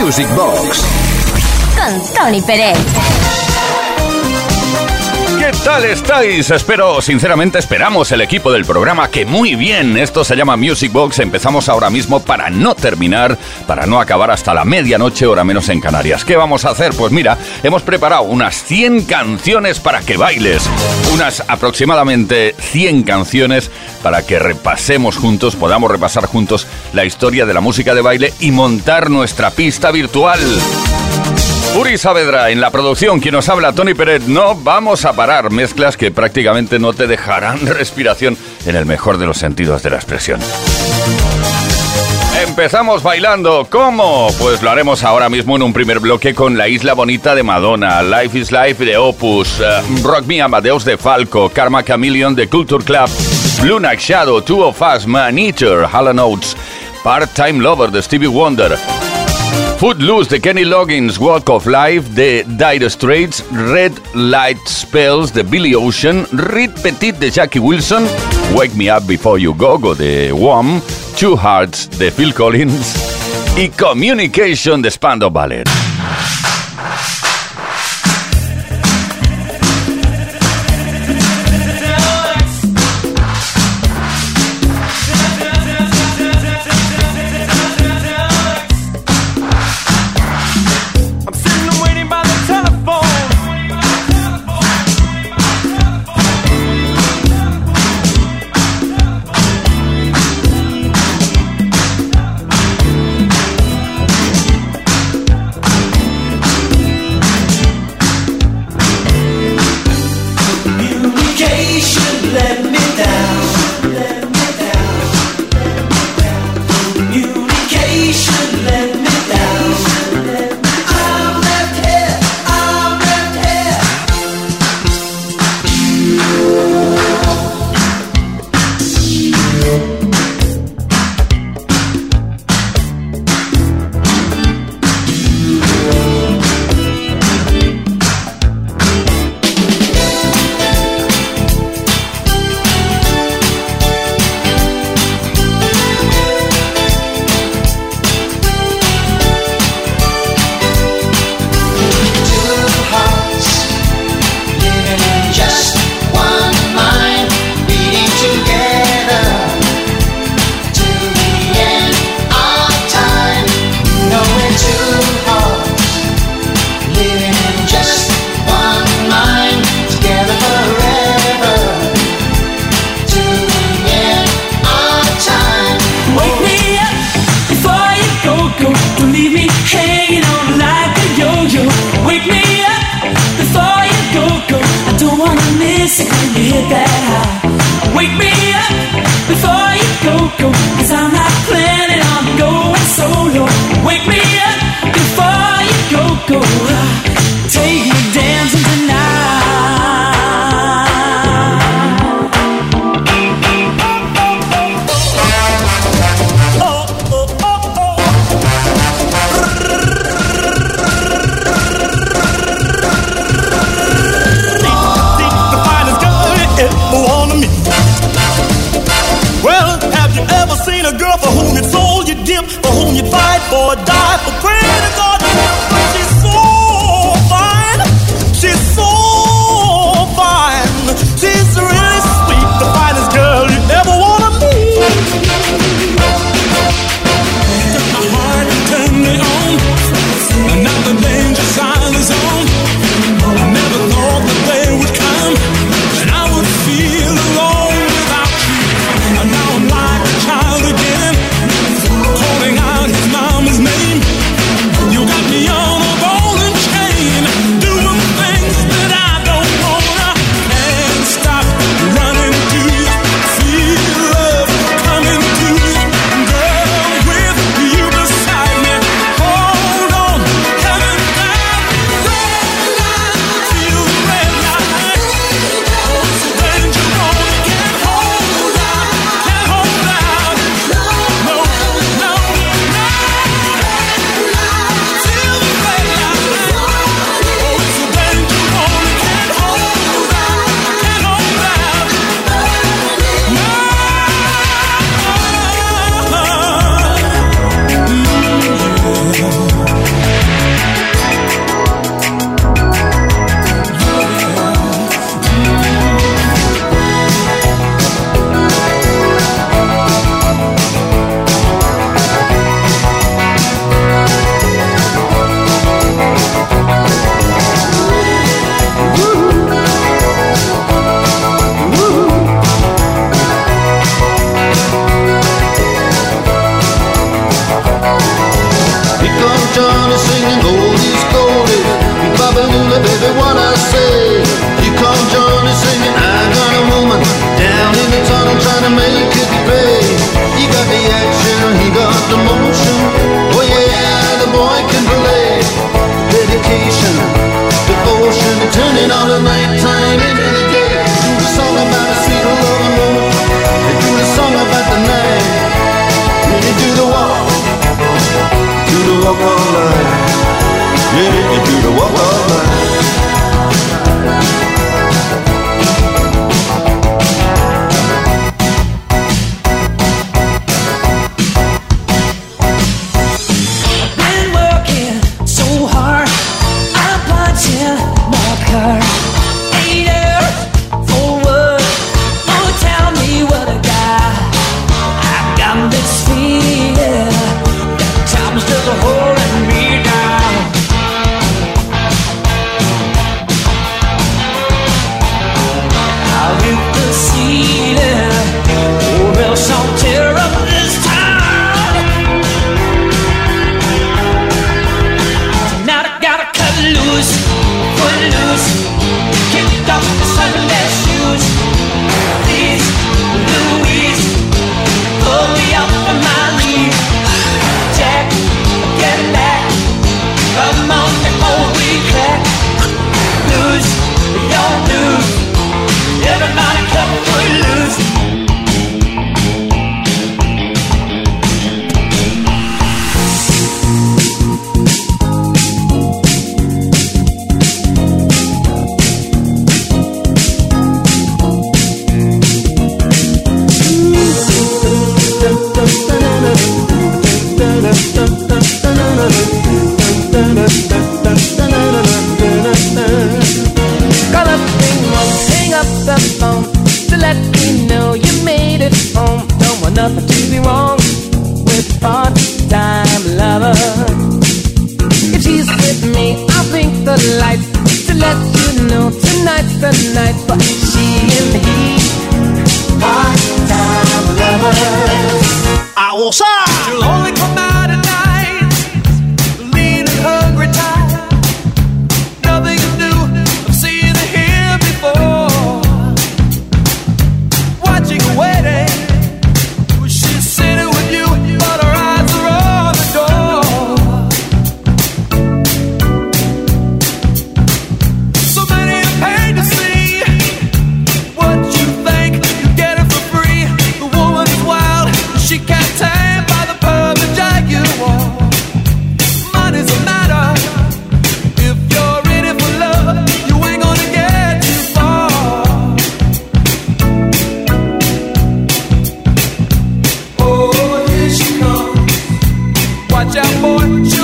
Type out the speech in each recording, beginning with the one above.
Music Box. Con Tony Pérez. ¿Qué tal estáis? Espero, sinceramente esperamos el equipo del programa que muy bien. Esto se llama Music Box. Empezamos ahora mismo para no terminar, para no acabar hasta la medianoche, hora menos en Canarias. ¿Qué vamos a hacer? Pues mira, hemos preparado unas 100 canciones para que bailes. Unas aproximadamente 100 canciones para que repasemos juntos, podamos repasar juntos la historia de la música de baile y montar nuestra pista virtual. Uri Saavedra en la producción, quien nos habla, Tony Pérez. No vamos a parar mezclas que prácticamente no te dejarán respiración en el mejor de los sentidos de la expresión. Empezamos bailando. ¿Cómo? Pues lo haremos ahora mismo en un primer bloque con La Isla Bonita de Madonna, Life is Life de Opus, eh, Rock Me Amadeus de Falco, Karma Chameleon de Culture Club, Blue Shadow, Two of Us, Man Eater, Hall Oates, Part-Time Lover de Stevie Wonder. Footloose de Kenny Loggins, Walk of Life de Dire Straits, Red Light Spells de Billy Ocean, Reed Petit de Jackie Wilson, Wake Me Up Before You Go Go de Wham, Two Hearts de Phil Collins y Communication de Spandau Ballet. So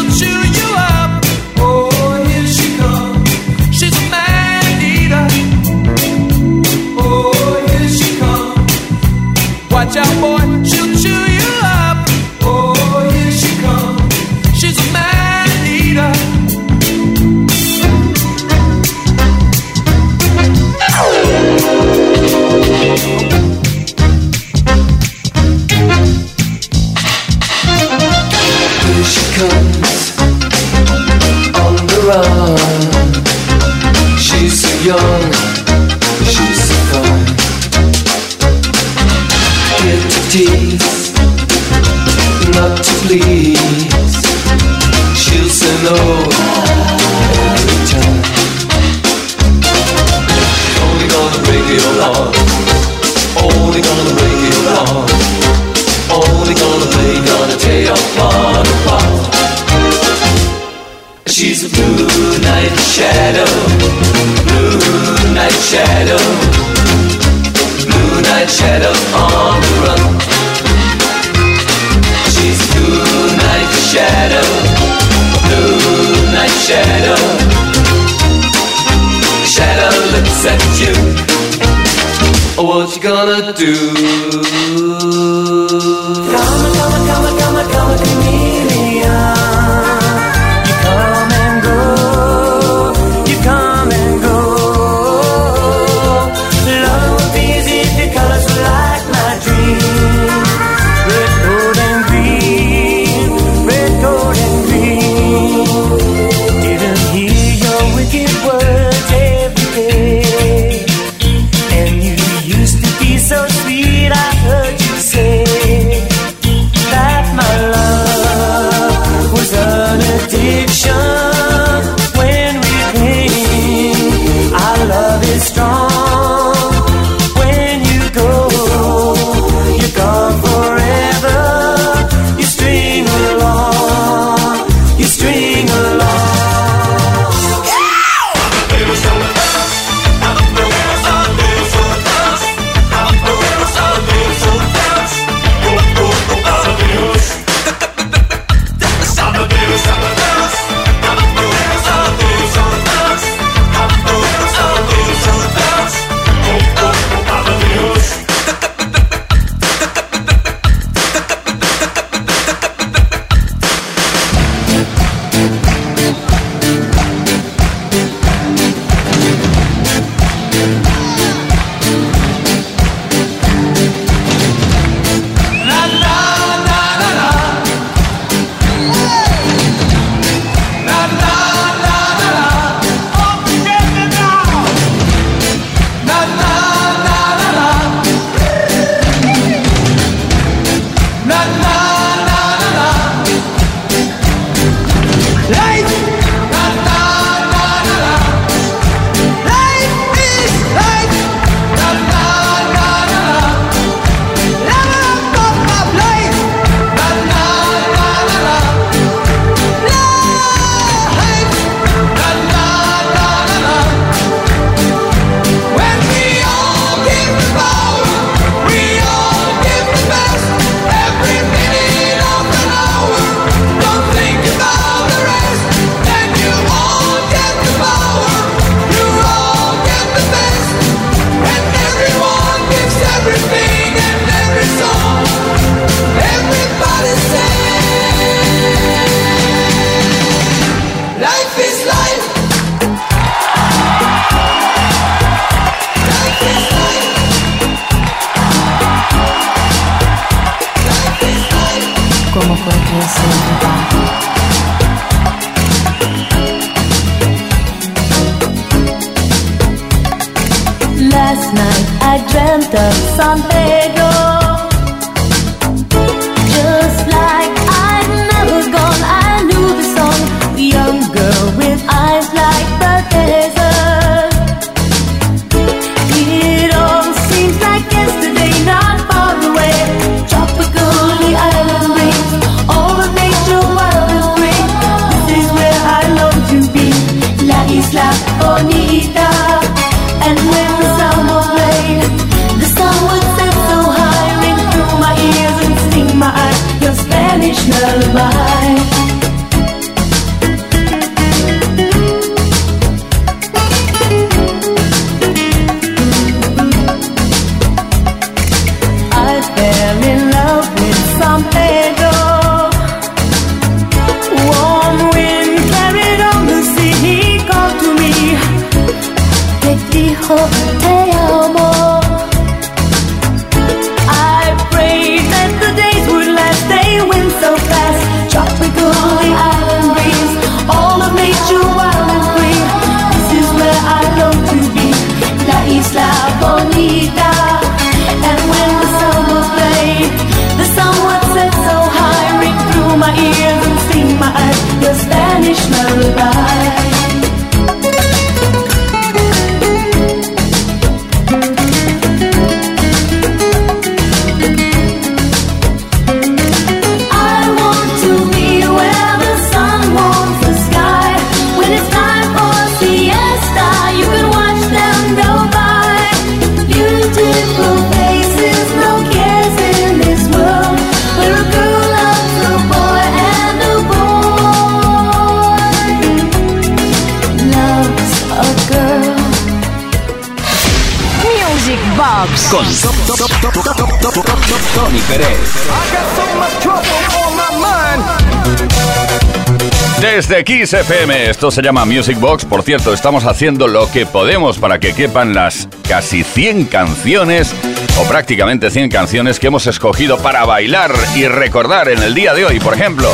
Desde Kiss FM, esto se llama Music Box. Por cierto, estamos haciendo lo que podemos para que quepan las casi 100 canciones, o prácticamente 100 canciones que hemos escogido para bailar y recordar en el día de hoy. Por ejemplo,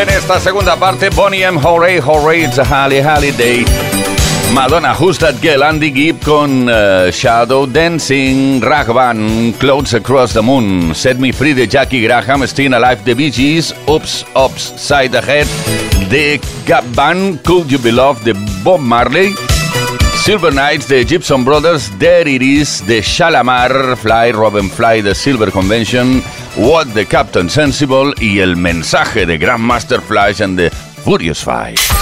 en esta segunda parte, Bonnie M. Hooray, Hooray, it's a Holly Holiday. Madonna, Who's That Girl, Andy Gibb con eh, Shadow Dancing, Rah Band, Clouds Across the Moon, Set Me Free de Jaki Graham, Staying Alive The Bee Gees, Oops, Oops, Side Ahead de Gap Band, Could You Be Loved de Bob Marley, Silver Knights de Gibson Brothers, There It Is de Shalamar, Fly, Robin Fly de Silver Convention, What the Captain Sensible y el mensaje de Grandmaster Flash and the Furious Five.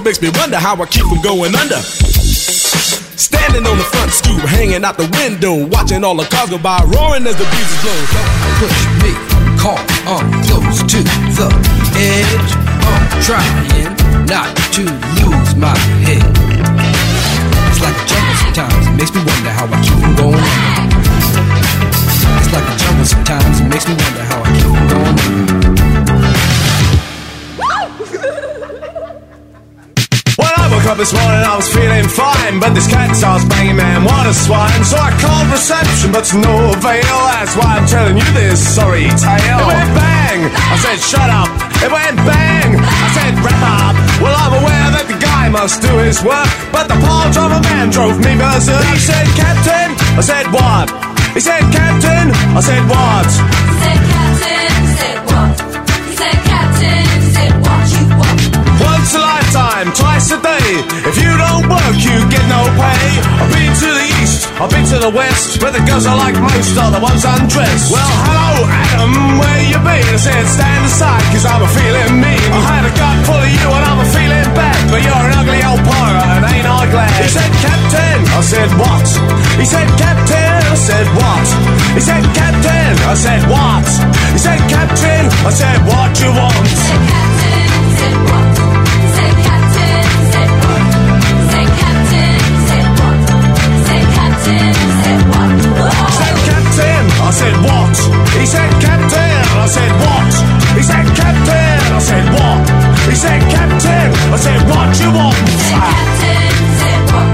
It makes me wonder how I keep from going under. Standing on the front stoop, hanging out the window, watching all the cars go by, roaring as the breeze is blowing. Push me, call, I'm close to the edge. I'm trying not to lose my head. It's like a jungle sometimes. It makes me wonder how I keep from going under. It's like a jungle sometimes. It makes me wonder how I keep from going this morning, I was feeling fine. But this cat starts banging, man, what a swine. So I called reception, but to no avail. That's why I'm telling you this sorry tale. It went bang! I said, shut up. It went bang! I said, wrap up. Well, I'm aware that the guy must do his work. But the of a man drove me berserk. He said, Captain. I said, what? He said, Captain. I said, what? The west, where the girls I like most are the ones undressed. Well, hello, Adam, where you been? I said, stand aside, cause I'm a feeling mean. I had a gut full of you and I'm a feeling bad, but you're an ugly old pirate, and ain't I glad? He said, Captain, I said, what? He said, Captain, I said, what? He said, Captain, I said, what? He said, Captain, I said, what you want? He Said captain, said what? I said, what? He said, Captain. I said, what? He said, Captain. I said, what? He said, Captain. I said, what you want? Captain said, what?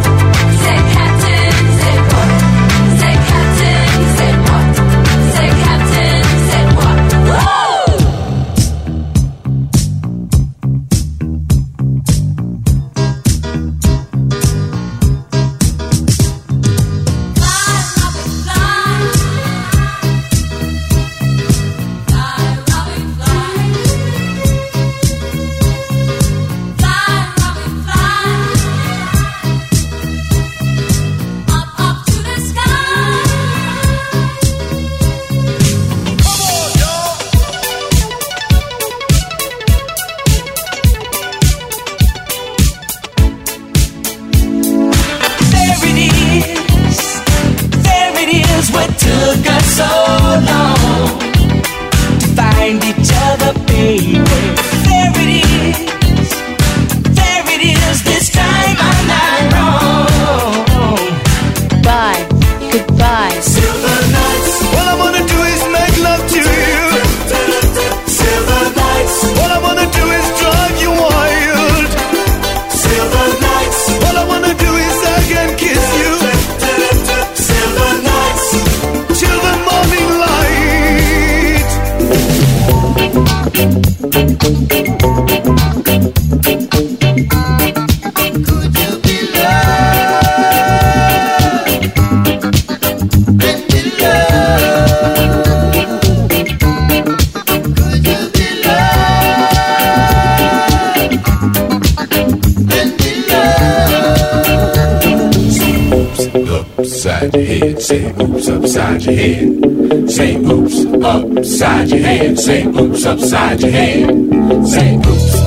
upside your head. Say oops upside your head. Say oops.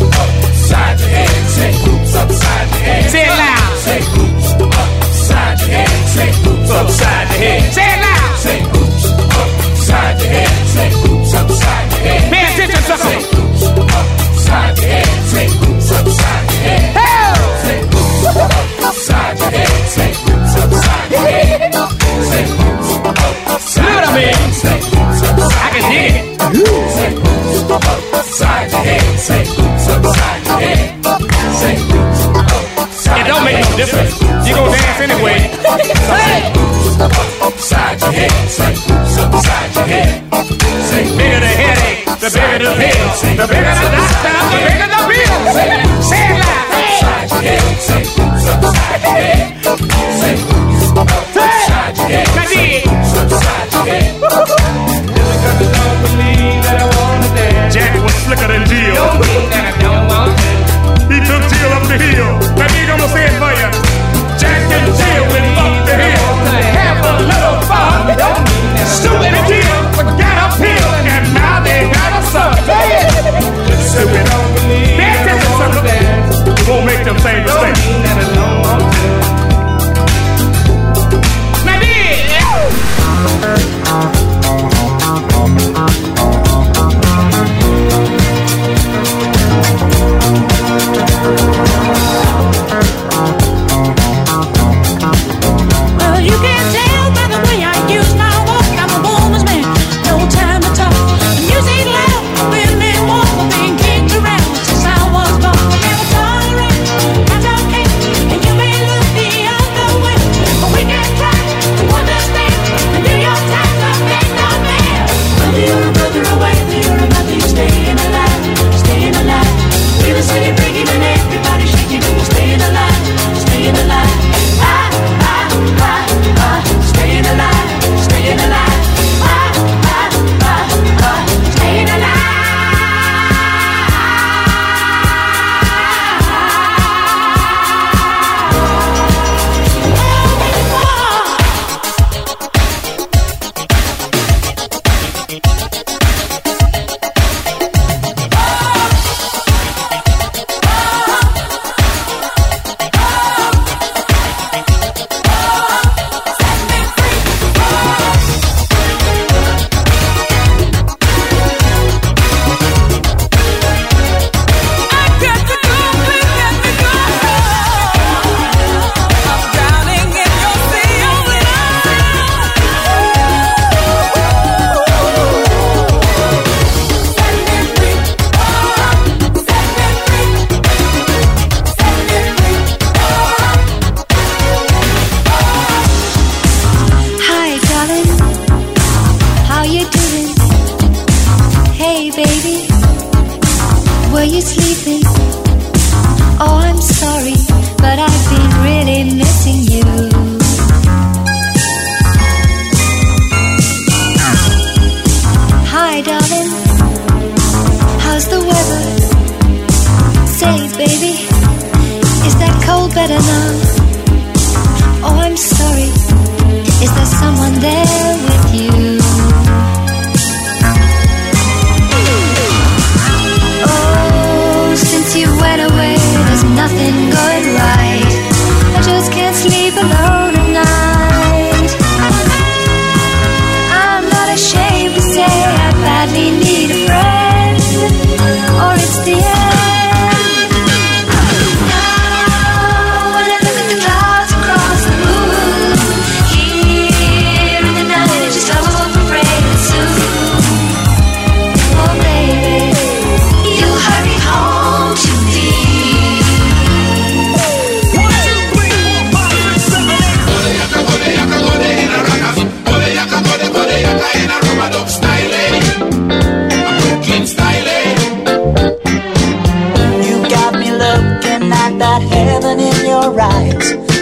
difference. You gon' dance anyway. Say, upside your head. Say, upside your head. Say, bigger the headache, the bigger the pill, the bigger the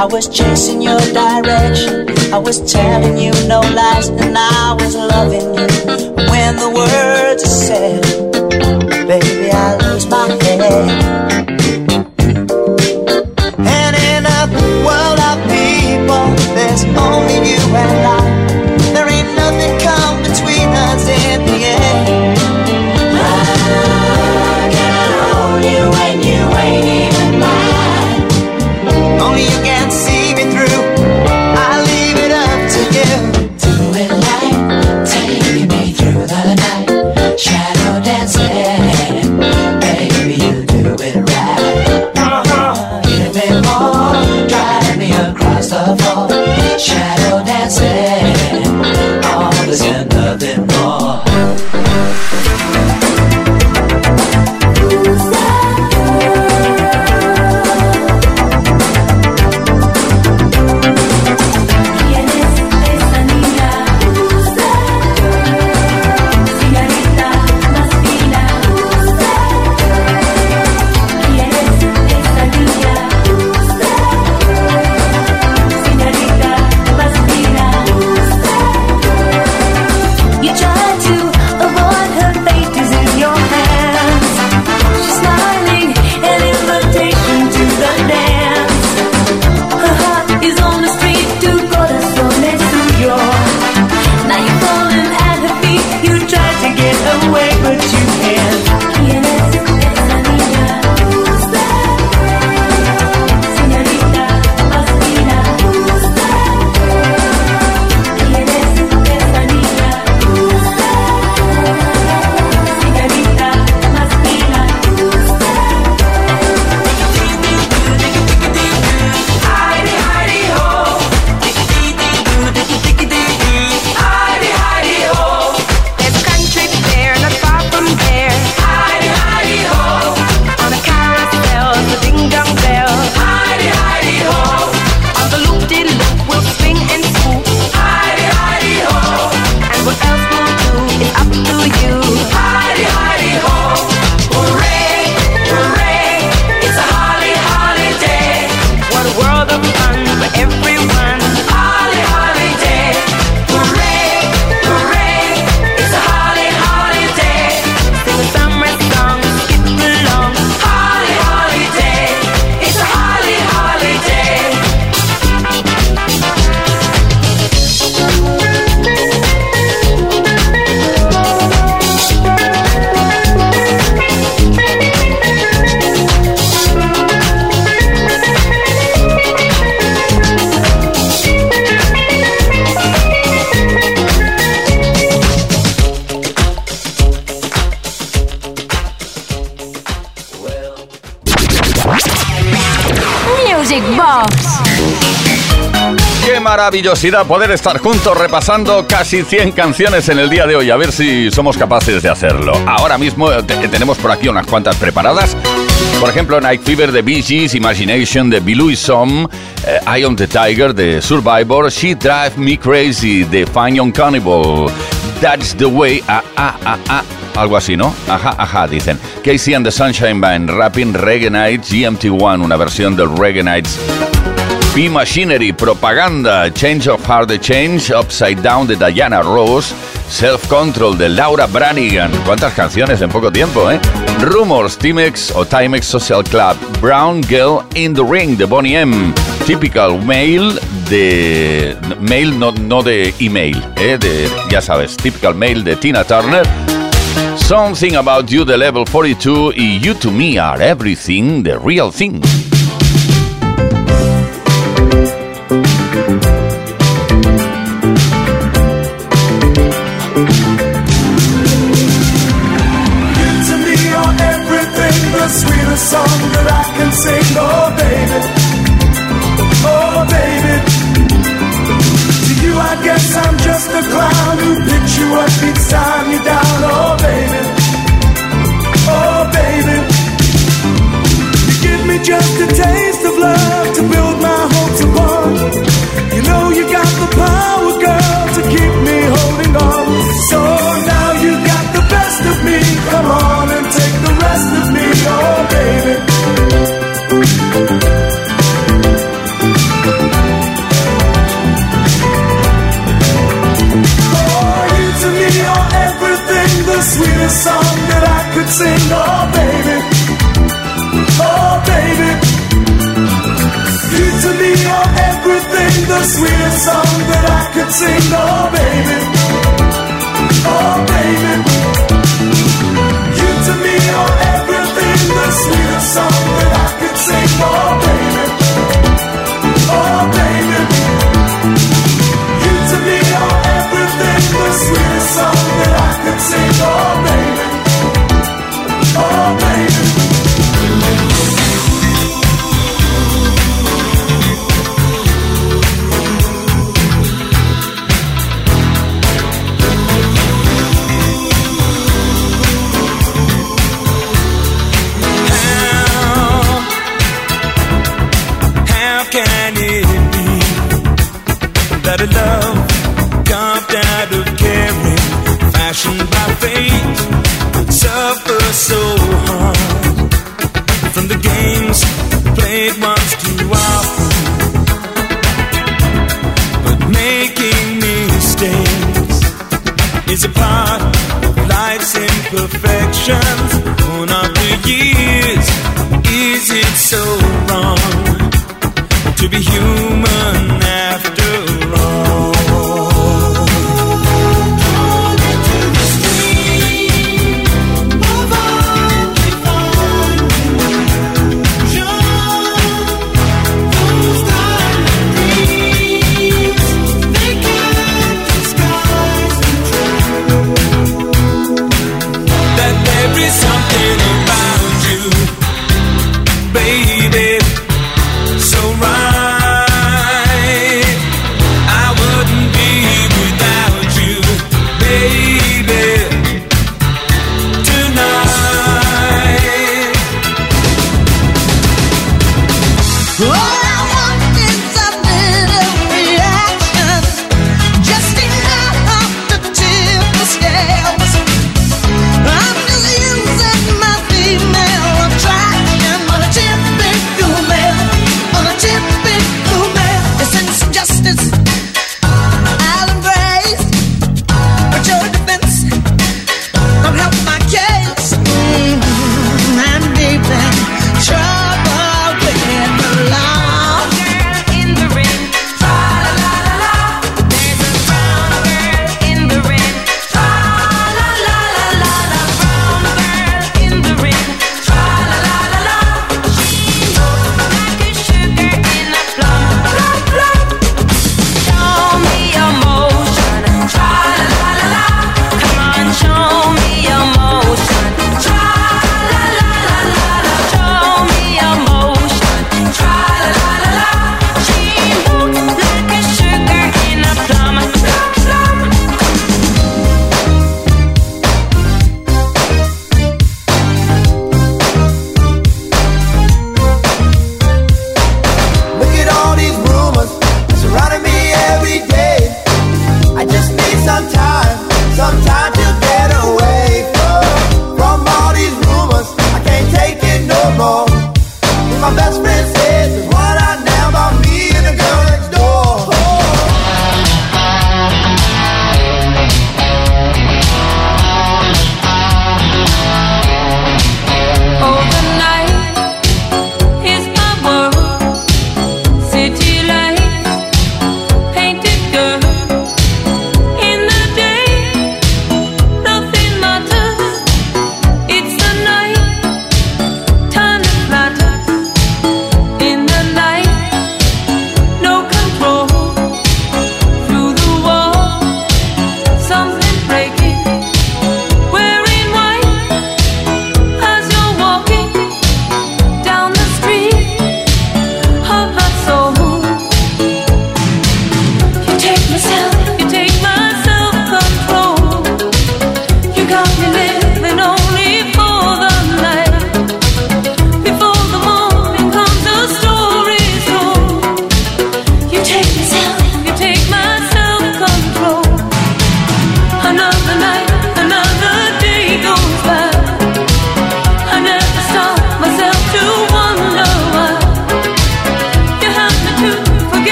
I was chasing your direction. I was telling you no lies, and I was loving you. When the world Music Box. Qué maravillosidad poder estar juntos repasando casi 100 canciones en el día de hoy. A ver si somos capaces de hacerlo. Ahora mismo eh, te- tenemos por aquí unas cuantas preparadas. Por ejemplo, Night Fever de Bee Gees, Imagination de Billy Som, eh, Eye on the Tiger de Survivor, She Drive Me Crazy de Fine Young Cannibal, That's the Way, ah, ah, ah, algo así, ¿no? Ajá, ajá, dicen. Casey and the Sunshine Band, Rapping Reggae Nights, GMT1, una versión del Reggae Nights. P-Machinery, Propaganda, Change of Heart the Change, Upside Down de Diana Ross, Self Control de Laura Branigan. ¿Cuántas canciones en poco tiempo, eh? Rumors, Timex o Timex Social Club, Brown Girl in the Ring de Bonnie M, Typical Mail de... Mail, no, no de email, eh, de, ya sabes, Typical Mail de Tina Turner. Something About You de Level 42 y You to Me Are Everything, the Real Thing.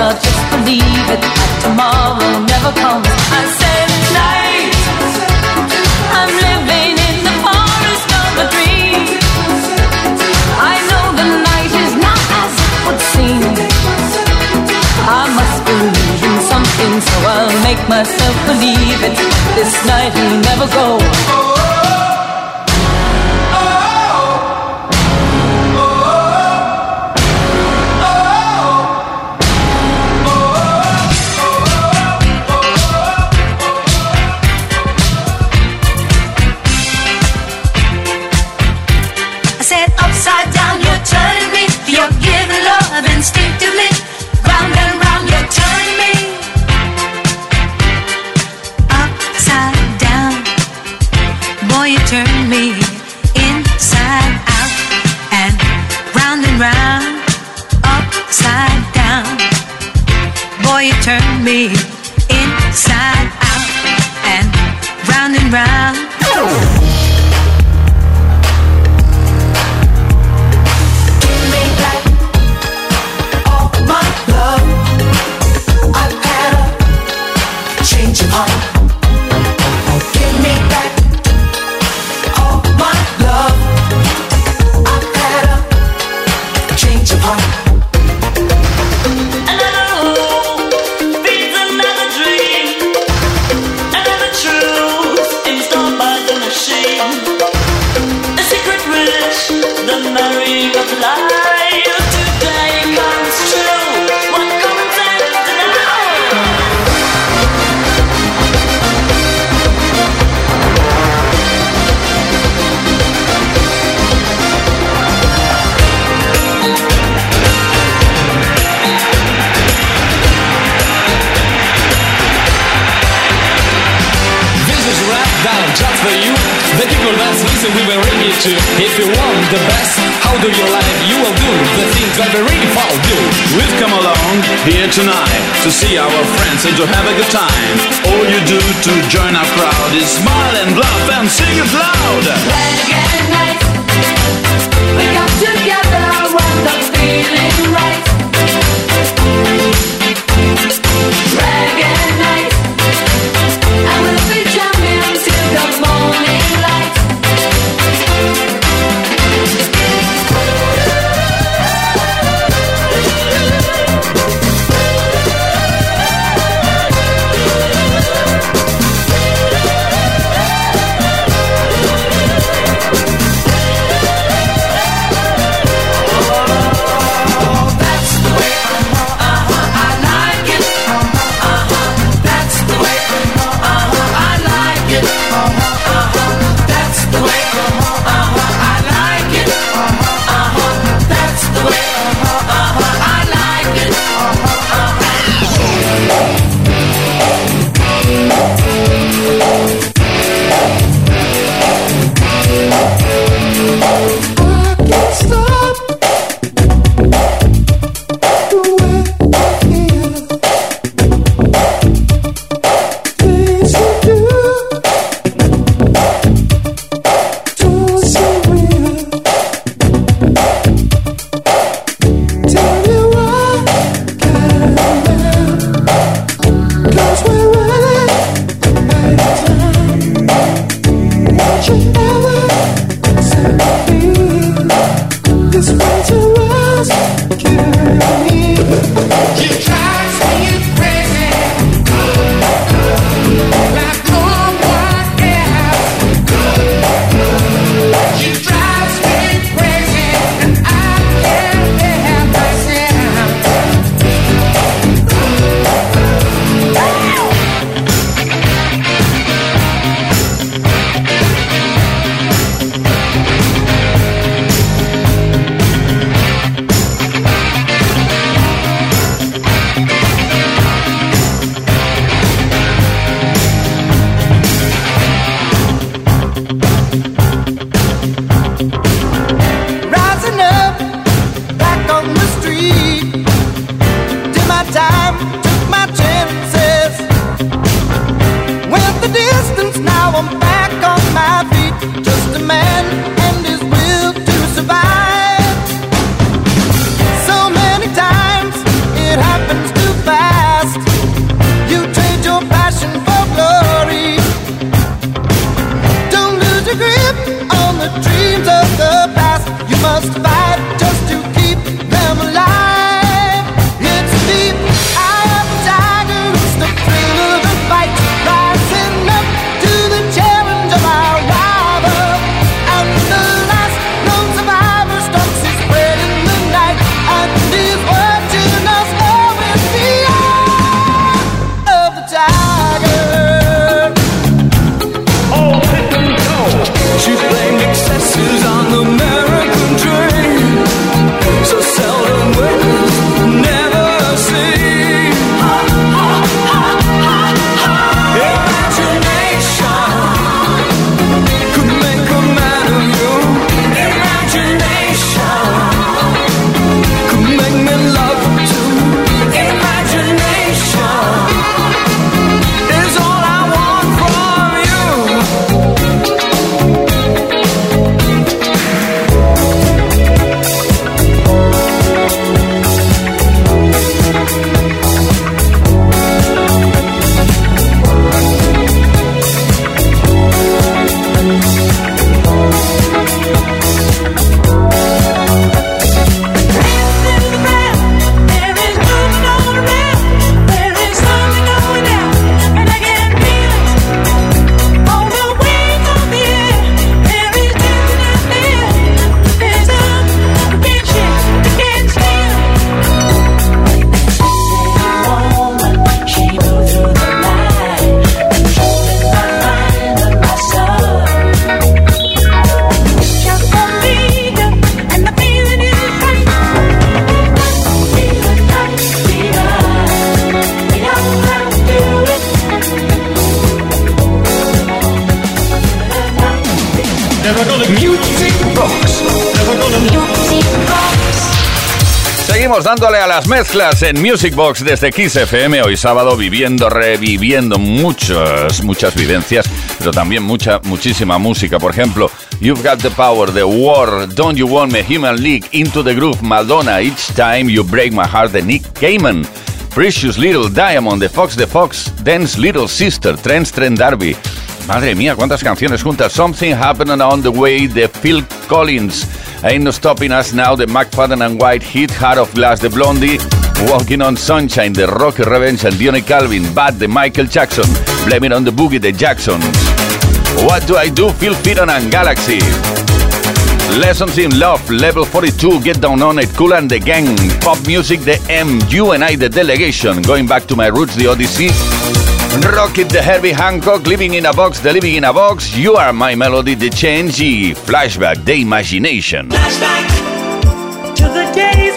love, just believe it. Tomorrow never comes. I said tonight, I'm living in the forest of a dream. I know the night is not as it would seem. I must believe in something, so I'll make myself believe it. This night will never go. the marine of life. to If you want the best, how do you like? You will do the things that the really fall do. We've come along here tonight To see our friends and to have a good time. All you do to join our crowd Is smile and laugh and sing it loud. Reggae nights grip. Dándole a las mezclas en Music Box desde Kiss FM hoy sábado viviendo, reviviendo muchas, muchas vivencias, pero también mucha, muchísima música. Por ejemplo, You've Got the Power, The War, Don't You Want Me, Human League, Into the Groove, Madonna, Each Time You Break My Heart, de Nick Cayman. Precious Little Diamond, The Fox the Fox, Dance Little Sister, Trent Trent Darby. Madre mía, cuántas canciones juntas. Something Happening on the Way, de Phil Collins. Ain't No Stopping Us Now, the McFadden and Whitehead, Heart of Glass, the Blondie. Walking on Sunshine, the Rockers Revenge and Donnie Calvin. Bad, the Michael Jackson. Blame It on the Boogie, the Jacksons. What Do I Do, Phil Fearon and Galaxy. Lessons in Love, Level 42, Get Down On It, Kool and the Gang, Pop Music, The M, You and I, The Delegation, Going Back to My Roots, The Odyssey, Rocket, The Herbie Hancock, Living in a Box, The Living in a Box, You Are My Melody, The Change, y Flashback, The Imagination. Flashback to the days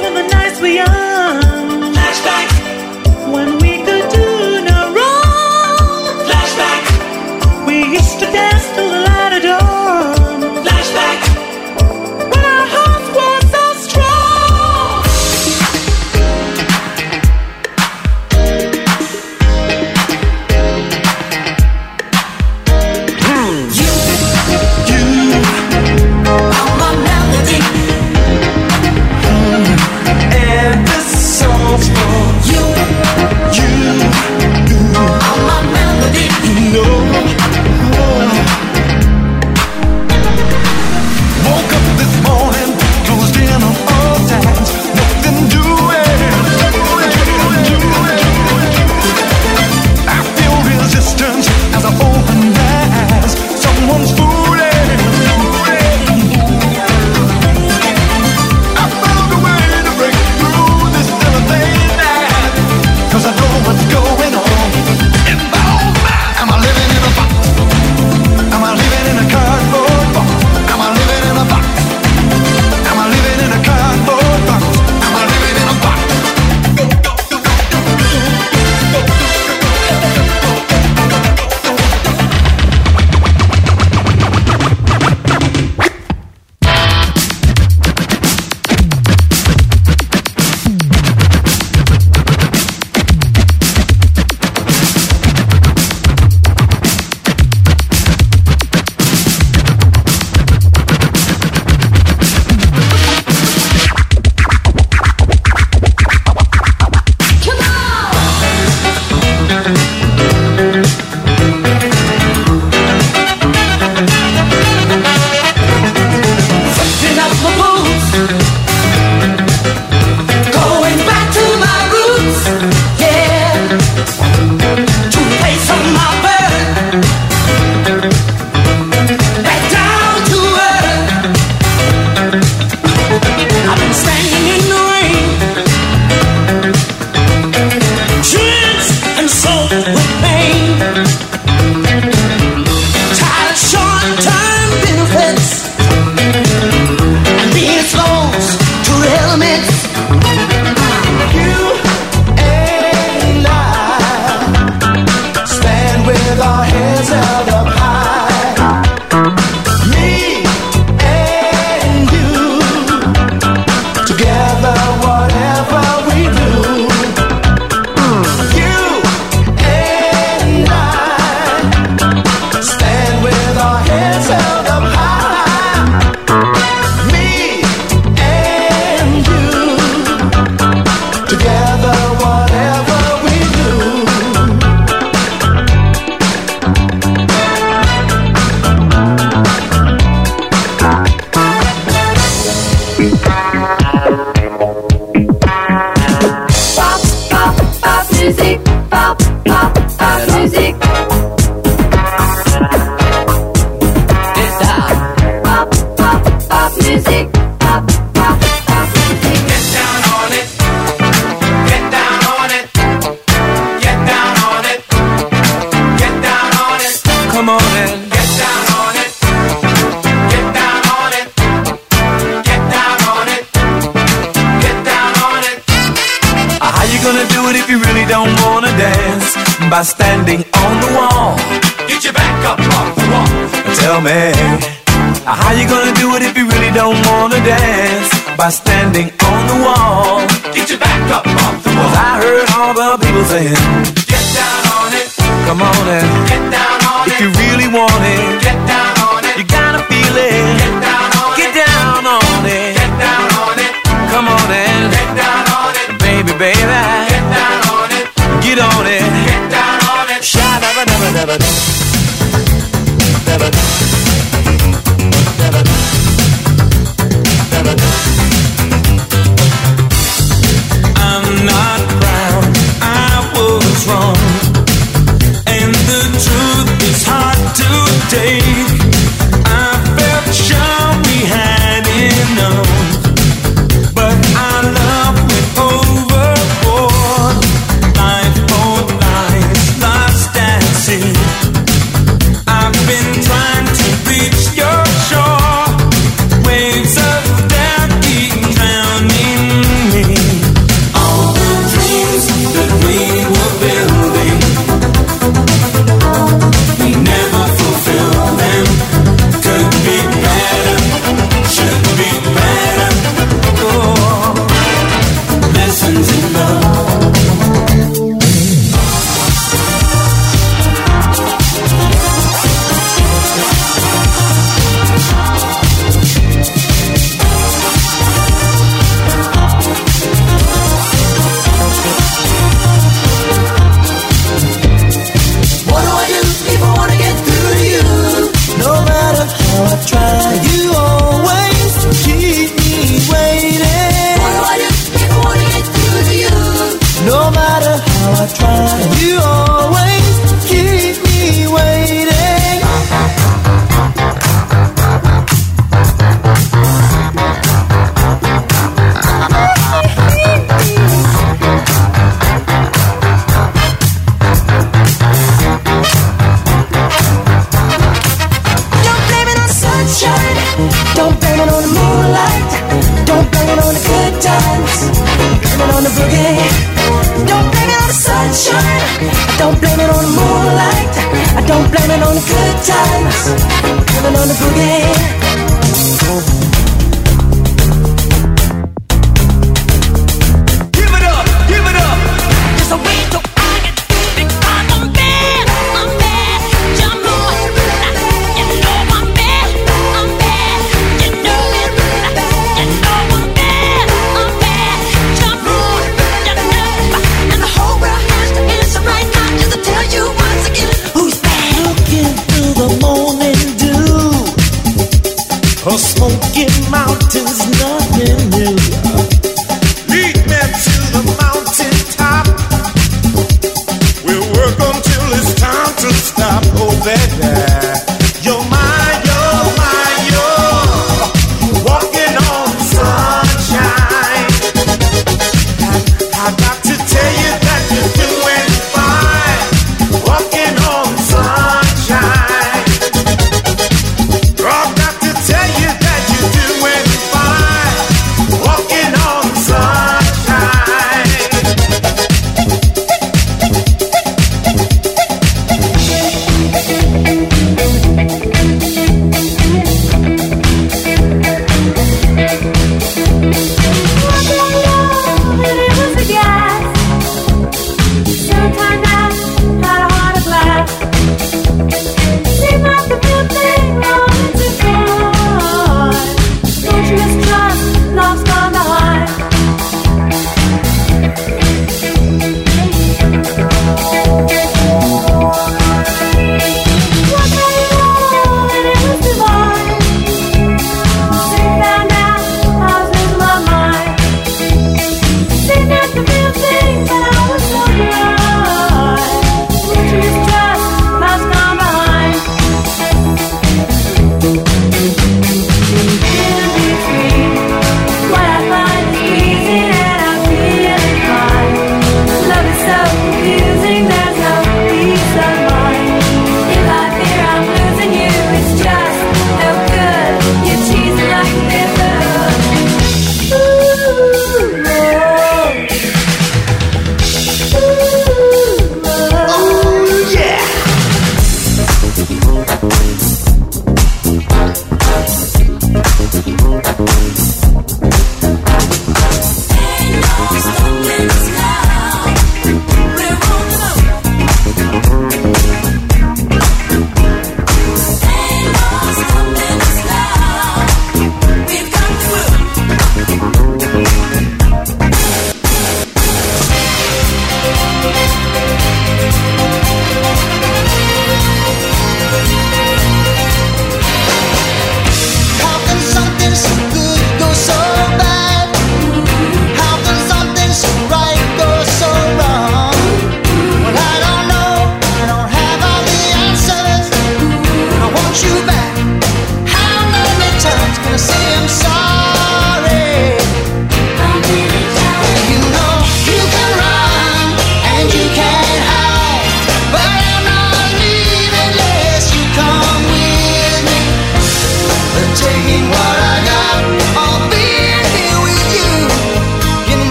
me. How you gonna do it if you really don't wanna dance? By standing on the wall. Get your back up off the wall. Cause I heard all the people saying, Get down on it. Come on and get down on if it. If you really want it, get down on it. You gotta feel it. Get down on get it. Down on it. Get down on it. Come on and get down on it. Baby, baby. Get down on it. Get on it. Get down on it. Sha-da-ba-da-ba-da-ba-da.